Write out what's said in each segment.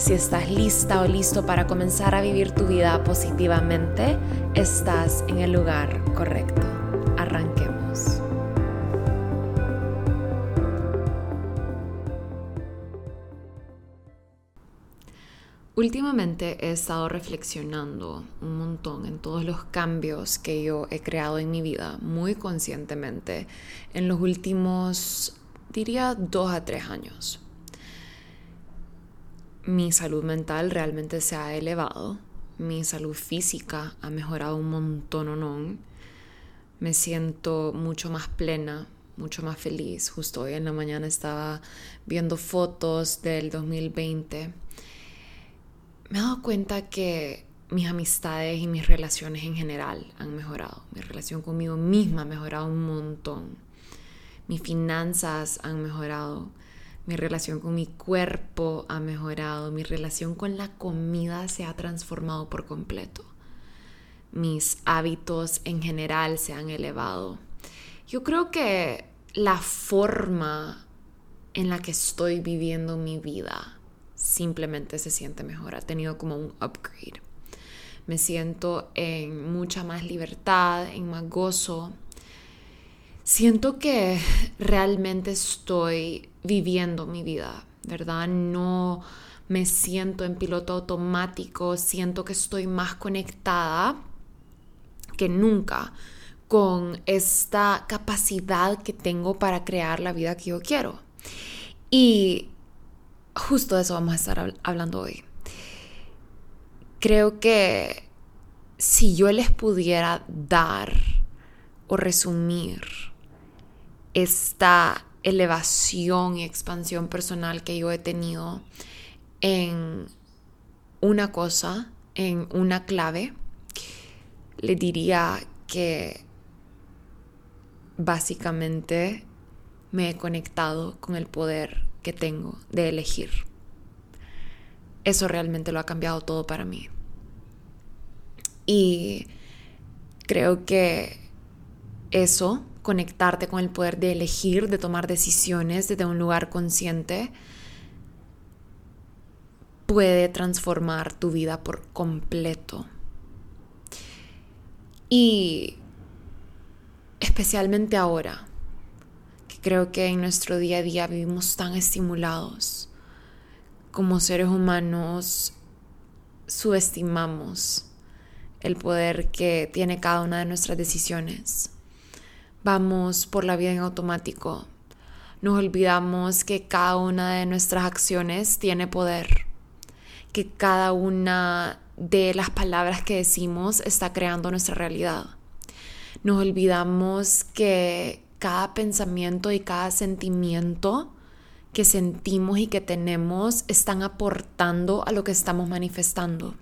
Si estás lista o listo para comenzar a vivir tu vida positivamente, estás en el lugar correcto. Arranquemos. Últimamente he estado reflexionando un montón en todos los cambios que yo he creado en mi vida muy conscientemente en los últimos, diría, dos a tres años mi salud mental realmente se ha elevado, mi salud física ha mejorado un montón, no. me siento mucho más plena, mucho más feliz. Justo hoy en la mañana estaba viendo fotos del 2020. Me he dado cuenta que mis amistades y mis relaciones en general han mejorado. Mi relación conmigo misma ha mejorado un montón. Mis finanzas han mejorado mi relación con mi cuerpo ha mejorado, mi relación con la comida se ha transformado por completo, mis hábitos en general se han elevado. Yo creo que la forma en la que estoy viviendo mi vida simplemente se siente mejor, ha tenido como un upgrade. Me siento en mucha más libertad, en más gozo, siento que realmente estoy viviendo mi vida, ¿verdad? No me siento en piloto automático, siento que estoy más conectada que nunca con esta capacidad que tengo para crear la vida que yo quiero. Y justo de eso vamos a estar hablando hoy. Creo que si yo les pudiera dar o resumir esta elevación y expansión personal que yo he tenido en una cosa, en una clave, le diría que básicamente me he conectado con el poder que tengo de elegir. Eso realmente lo ha cambiado todo para mí. Y creo que eso conectarte con el poder de elegir, de tomar decisiones desde un lugar consciente, puede transformar tu vida por completo. Y especialmente ahora, que creo que en nuestro día a día vivimos tan estimulados, como seres humanos subestimamos el poder que tiene cada una de nuestras decisiones vamos por la vida en automático. Nos olvidamos que cada una de nuestras acciones tiene poder, que cada una de las palabras que decimos está creando nuestra realidad. Nos olvidamos que cada pensamiento y cada sentimiento que sentimos y que tenemos están aportando a lo que estamos manifestando.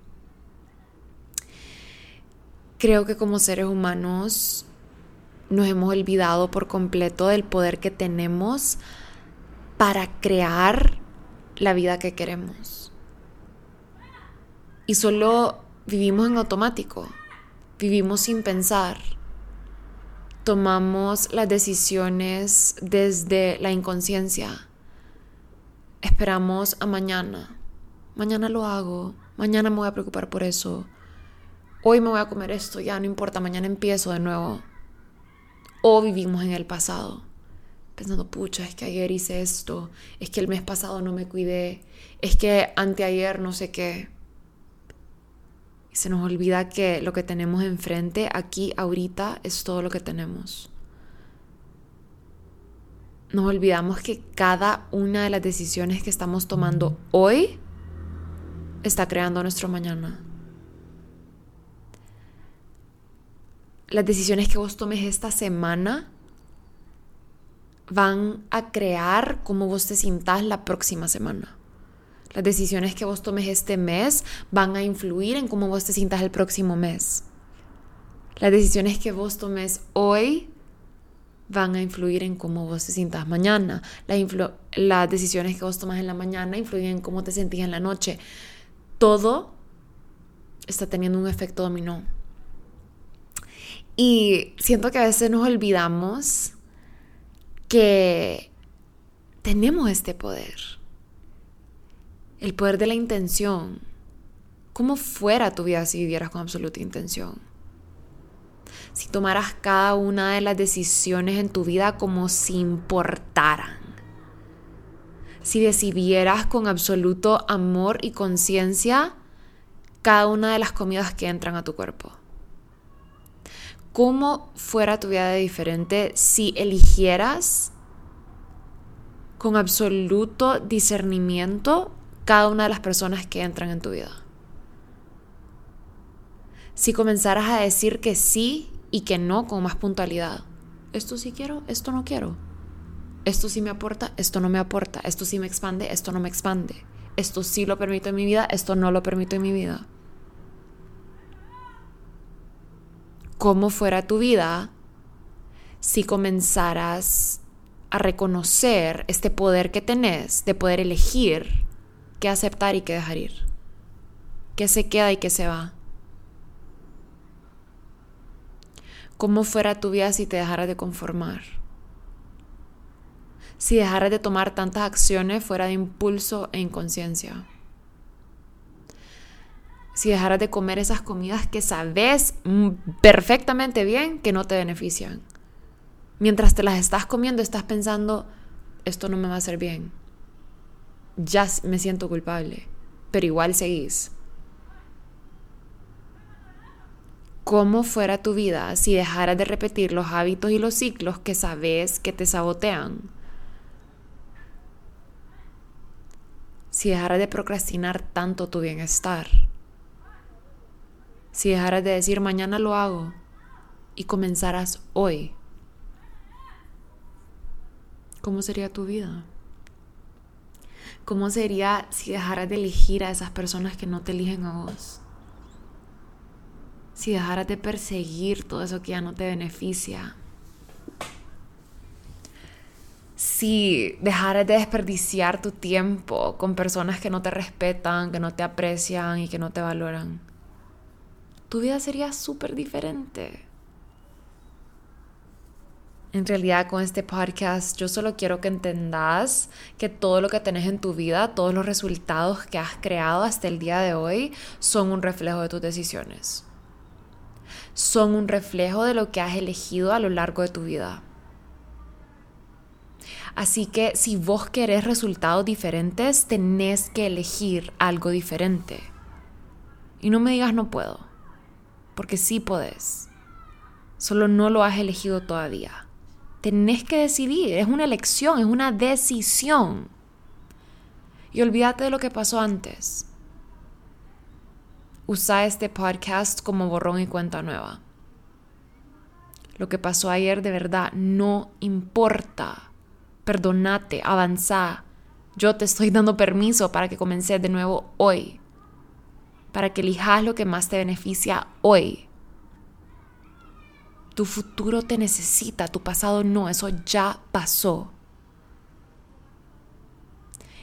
Creo que como seres humanos nos hemos olvidado por completo del poder que tenemos para crear la vida que queremos. Y solo vivimos en automático, vivimos sin pensar, tomamos las decisiones desde la inconsciencia, esperamos a mañana, mañana lo hago, mañana me voy a preocupar por eso, hoy me voy a comer esto, ya no importa, mañana empiezo de nuevo o vivimos en el pasado, pensando, pucha, es que ayer hice esto, es que el mes pasado no me cuidé, es que anteayer no sé qué. Y se nos olvida que lo que tenemos enfrente, aquí, ahorita, es todo lo que tenemos. Nos olvidamos que cada una de las decisiones que estamos tomando hoy está creando nuestro mañana. Las decisiones que vos tomes esta semana van a crear cómo vos te sientas la próxima semana. Las decisiones que vos tomes este mes van a influir en cómo vos te sientas el próximo mes. Las decisiones que vos tomes hoy van a influir en cómo vos te sientas mañana. Las, decisiones que vos tomas en la mañana influyen en cómo te sentís en la noche. Todo está teniendo un efecto dominó. Y siento que a veces nos olvidamos que tenemos este poder. El poder de la intención. ¿Cómo fuera tu vida si vivieras con absoluta intención? Si tomaras cada una de las decisiones en tu vida como si importaran. Si decidieras con absoluto amor y conciencia cada una de las comidas que entran a tu cuerpo. ¿Cómo fuera tu vida diferente si eligieras con absoluto discernimiento cada una de las personas que entran en tu vida? Si comenzaras a decir que sí y que no con más puntualidad. Esto sí quiero, esto no quiero. Esto sí me aporta, esto no me aporta. Esto sí me expande, esto no me expande. Esto sí lo permito en mi vida, esto no lo permito en mi vida. ¿Cómo fuera tu vida si comenzaras a reconocer este poder que tenés de poder elegir qué aceptar y qué dejar ir? ¿Qué se queda y qué se va? ¿Cómo fuera tu vida si te dejaras de conformar? Si dejaras de tomar tantas acciones fuera de impulso e inconsciencia. Si dejaras de comer esas comidas que sabes perfectamente bien que no te benefician. Mientras te las estás comiendo estás pensando, esto no me va a hacer bien. Ya me siento culpable, pero igual seguís. cómo fuera tu vida si dejaras de repetir los hábitos y los ciclos que sabes que te sabotean. Si dejaras de procrastinar tanto tu bienestar. Si dejaras de decir mañana lo hago y comenzaras hoy. ¿Cómo sería tu vida? ¿Cómo sería si dejaras de elegir a esas personas que no te eligen a vos? si dejaras de perseguir todo eso que ya no te beneficia, si dejaras de desperdiciar tu tiempo con personas que no te respetan, que no te aprecian y que no te valoran, tu vida sería súper diferente. En realidad con este podcast yo solo quiero que entendas que todo lo que tenés en tu vida, todos los resultados que has creado hasta el día de hoy son un reflejo de tus decisiones son un reflejo de lo que has elegido a lo largo de tu vida. Así que si vos querés resultados diferentes, tenés que elegir algo diferente. Y no me digas no puedo, porque sí podés. Solo no lo has elegido todavía. Tenés que decidir, es una elección, es una decisión. Y olvídate de lo que pasó antes usa este podcast como borrón y cuenta nueva. Lo que pasó ayer de verdad no importa. Perdonate, avanza. Yo te estoy dando permiso para que comences de nuevo hoy. Para que elijas lo que más te beneficia hoy. Tu futuro te necesita, tu pasado no, eso ya pasó.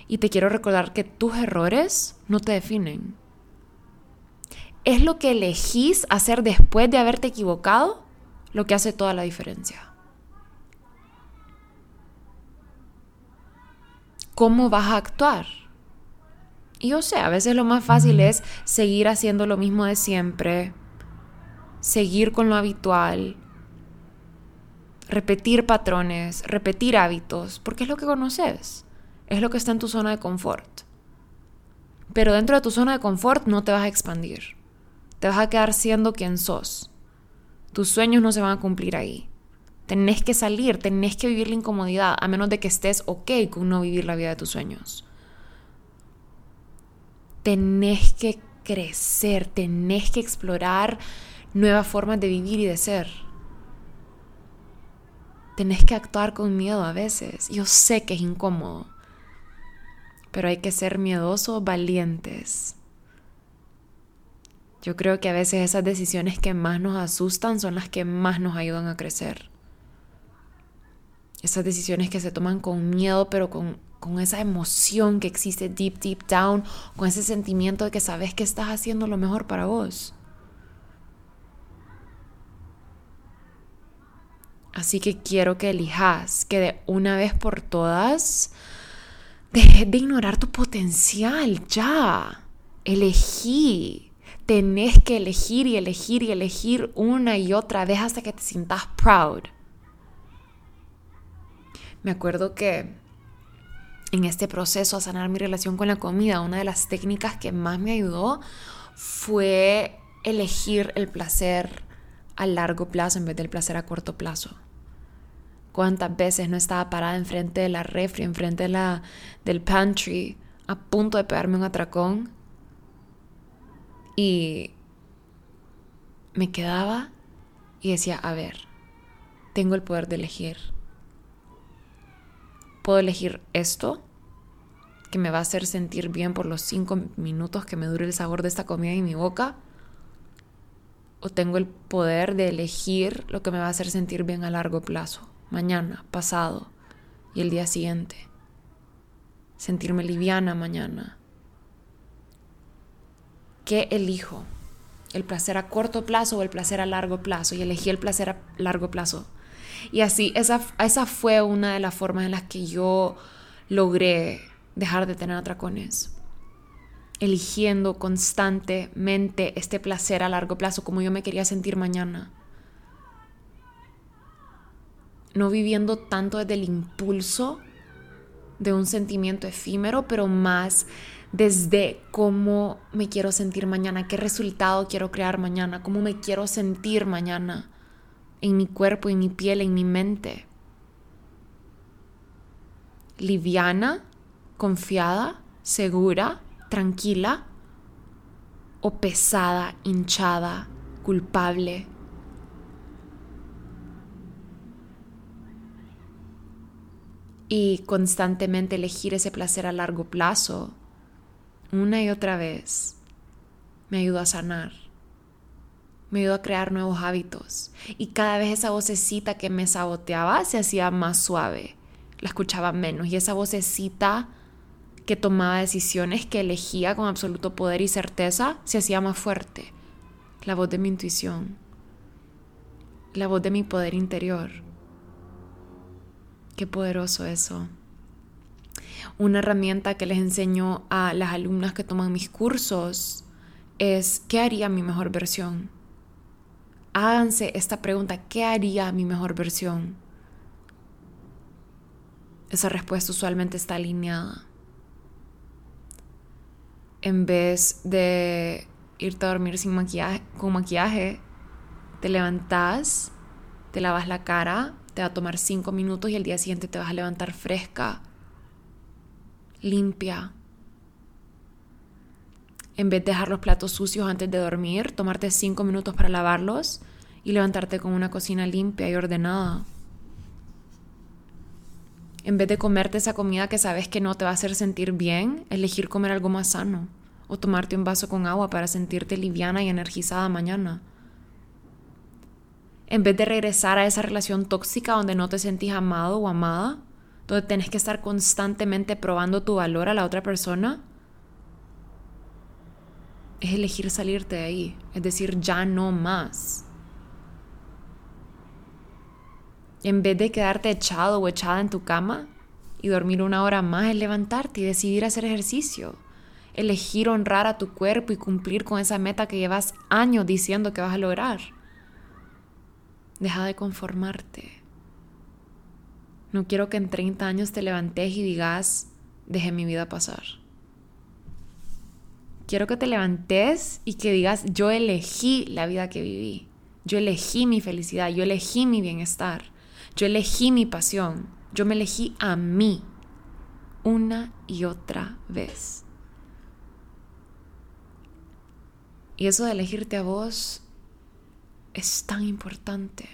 Y te quiero recordar que tus errores no te definen es lo que elegís hacer después de haberte equivocado lo que hace toda la diferencia. ¿Cómo vas a actuar? Y yo sé, a veces lo más fácil es seguir haciendo lo mismo de siempre, seguir con lo habitual, repetir patrones, repetir hábitos, porque es lo que conoces, es lo que está en tu zona de confort. Pero dentro de tu zona de confort no te vas a expandir te vas a quedar siendo quien sos. Tus sueños no se van a cumplir ahí. Tenés que salir, tenés que vivir la incomodidad, a menos de que estés ok con no vivir la vida de tus sueños. Tenés que crecer, tenés que explorar nuevas formas de vivir y de ser. Tenés que actuar con miedo a veces. Yo sé que es incómodo, pero hay que ser miedosos, valientes. Yo creo que a veces esas decisiones que más nos asustan son las que más nos ayudan a crecer. Esas decisiones que se toman con miedo, pero con, con esa emoción que existe deep, deep down, con ese sentimiento de que sabes que estás haciendo lo mejor para vos. Así que quiero que elijas que de una vez por todas dejes de ignorar tu potencial, ya. Elegí. Tenés que elegir y elegir y elegir una y otra vez hasta que te sientas proud. Me acuerdo que en este proceso a sanar mi relación con la comida, una de las técnicas que más me ayudó fue elegir el placer a largo plazo en vez del placer a corto plazo cuántas veces no estaba parada enfrente de la refri, enfrente de la, del pantry, a punto de pegarme un atracón. Y me quedaba y decía, a ver, tengo el poder de elegir. Puedo elegir esto, me va a hacer sentir bien por los cinco minutos que me dure el sabor de esta comida en mi boca. O tengo el poder de elegir lo que me va a hacer sentir bien a largo plazo mañana, pasado y el día siguiente. Sentirme liviana mañana. ¿Qué elijo? ¿El placer a corto plazo o el placer a largo plazo? Y elegí el placer a largo plazo. Y así, esa, esa fue una de las formas en las que yo logré dejar de tener atracones. Eligiendo constantemente este placer a largo plazo, como yo me quería sentir mañana no viviendo tanto desde el impulso de un sentimiento efímero, pero más desde cómo me quiero sentir mañana, qué resultado quiero crear mañana, cómo me quiero sentir mañana en mi cuerpo, en mi piel, en mi mente. Liviana, confiada, segura, tranquila o pesada, hinchada, culpable, y constantemente elegir ese placer a largo plazo, una y otra vez, me ayudó a sanar. Me ayudó a crear nuevos hábitos. Y cada vez esa vocecita que me saboteaba se hacía más suave. La escuchaba menos. Y esa vocecita que tomaba decisiones, que elegía con absoluto poder y certeza, se hacía más fuerte. La voz de mi intuición. La voz de mi poder interior. Qué poderoso eso. Una herramienta que les enseño a las alumnas que toman mis cursos es ¿qué haría mi mejor versión? Háganse esta pregunta, ¿qué haría mi mejor versión? Esa respuesta usualmente está alineada. En vez de irte a dormir sin maquillaje, con maquillaje, te levantas, te lavas la cara, te va a tomar cinco minutos y el día siguiente te vas a levantar fresca, limpia. En vez de dejar los platos sucios antes de dormir, tomarte cinco minutos para lavarlos y levantarte con una cocina limpia y ordenada. En vez de comerte esa comida que sabes que no te va a hacer sentir bien, elegir comer algo más sano o tomarte un vaso con agua para sentirte liviana y energizada mañana en vez de regresar a esa relación tóxica donde no te sentís amado o amada, donde tenés que estar constantemente probando tu valor a la otra persona, es elegir salirte de ahí, es decir, ya no más. En vez de quedarte echado o echada en tu cama y dormir una hora más, es levantarte y decidir hacer ejercicio. Elegir honrar a tu cuerpo y cumplir con esa meta que llevas años diciendo que vas a lograr. Deja de conformarte. No quiero que en 30 años te levantes y digas, dejé mi vida pasar. Quiero que te levantes y que digas, yo elegí la vida que viví. Yo elegí mi felicidad, yo elegí mi bienestar, yo elegí mi pasión, yo me elegí a mí una y otra vez. Y eso de elegirte a vos es tan importante.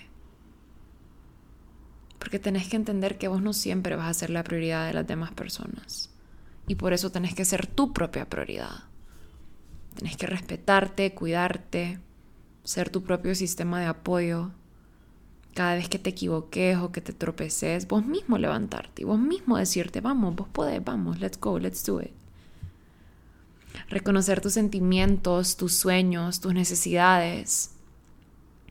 Porque tenés que entender que vos no siempre vas a ser la prioridad de las demás personas. Y por eso tenés que ser tu propia prioridad. Tenés que respetarte, cuidarte, ser tu propio sistema de apoyo. Cada vez que te equivoques o que te tropeces, vos mismo levantarte y vos mismo decirte, vamos, vos podés, vamos, let's go, let's do it. Reconocer tus sentimientos, tus sueños, tus necesidades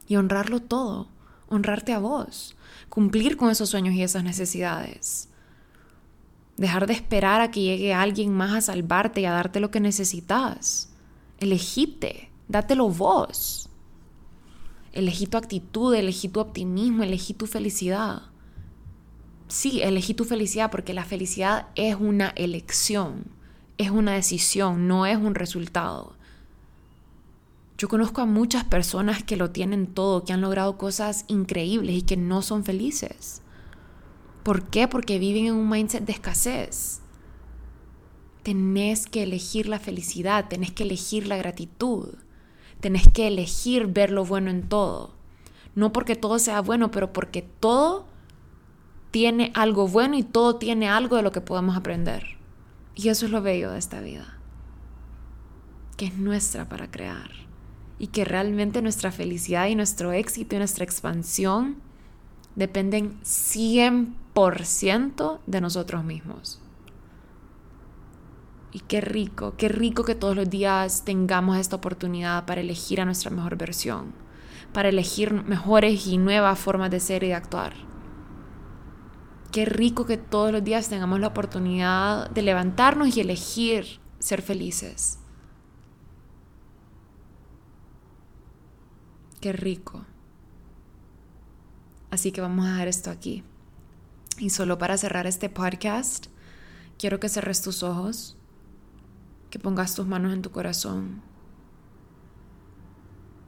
y honrarlo todo, honrarte a vos, cumplir con esos sueños y esas necesidades. Dejar de esperar a que llegue alguien más a salvarte y a darte lo que necesitas. Elegite, dátelo vos. Elegí tu actitud, elegí tu optimismo, elegí tu felicidad. Sí, elegí tu felicidad porque la felicidad es una elección, es una decisión, no es un resultado. Yo conozco a muchas personas que lo tienen todo, que han logrado cosas increíbles y que no son felices. ¿Por qué? Porque viven en un mindset de escasez. Tenés que elegir la felicidad, tenés que elegir la gratitud. Tenés que elegir ver lo bueno en todo. No porque todo sea bueno, pero porque todo tiene algo bueno y todo tiene algo de lo que podemos aprender. Y eso es lo bello de esta vida. Que es nuestra para crear. Y que realmente nuestra felicidad y nuestro éxito y nuestra expansión dependen 100% de nosotros mismos. Y qué rico, qué rico que todos los días tengamos esta oportunidad para elegir a nuestra mejor versión, para elegir mejores y nuevas formas de ser y de actuar. Qué rico que todos los días tengamos la oportunidad de levantarnos y elegir ser felices. Qué rico. Así que vamos a dejar esto aquí. Y solo para cerrar este podcast, quiero que cerres tus ojos que pongas tus manos en tu corazón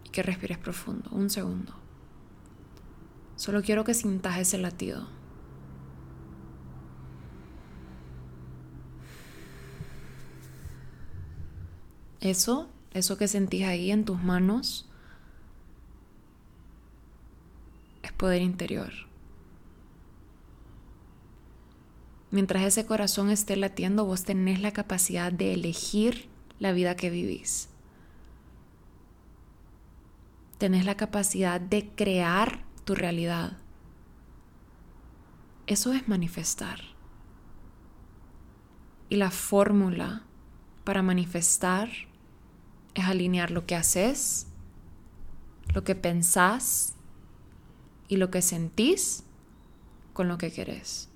y que respires profundo, un segundo. Solo quiero que sintas ese latido. Eso, eso que sentís ahí en tus manos, es poder interior. Mientras ese corazón esté latiendo, vos tenés la capacidad de elegir la vida que vivís. Tenés la capacidad de crear tu realidad. Eso es manifestar. Y la fórmula para manifestar es alinear lo que haces, lo que pensás y lo que sentís con lo que querés.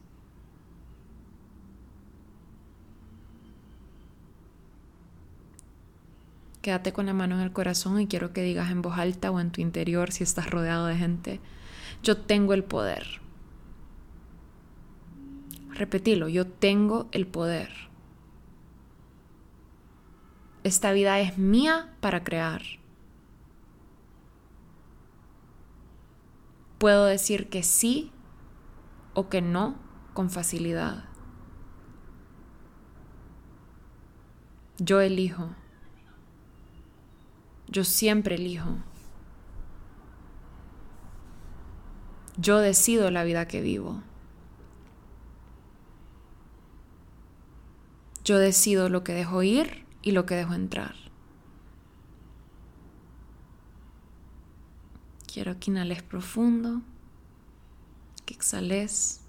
Quédate con la mano en el corazón y quiero que digas en voz alta o en tu interior si estás rodeado de gente, yo tengo el poder. Repetilo, yo tengo el poder. Esta vida es mía para crear. Puedo decir que sí o que no con facilidad. Yo elijo. Yo siempre elijo. Yo decido la vida que vivo. Yo decido lo que dejo ir y lo que dejo entrar. Quiero que inhales profundo, que exhales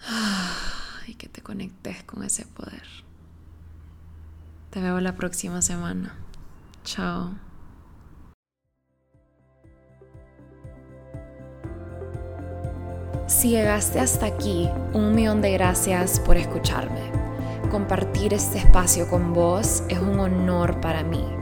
y que te conectes con ese poder. Te veo la próxima semana. Chao. Si llegaste hasta aquí, un millón de gracias por escucharme. Compartir este espacio con vos es un honor para mí.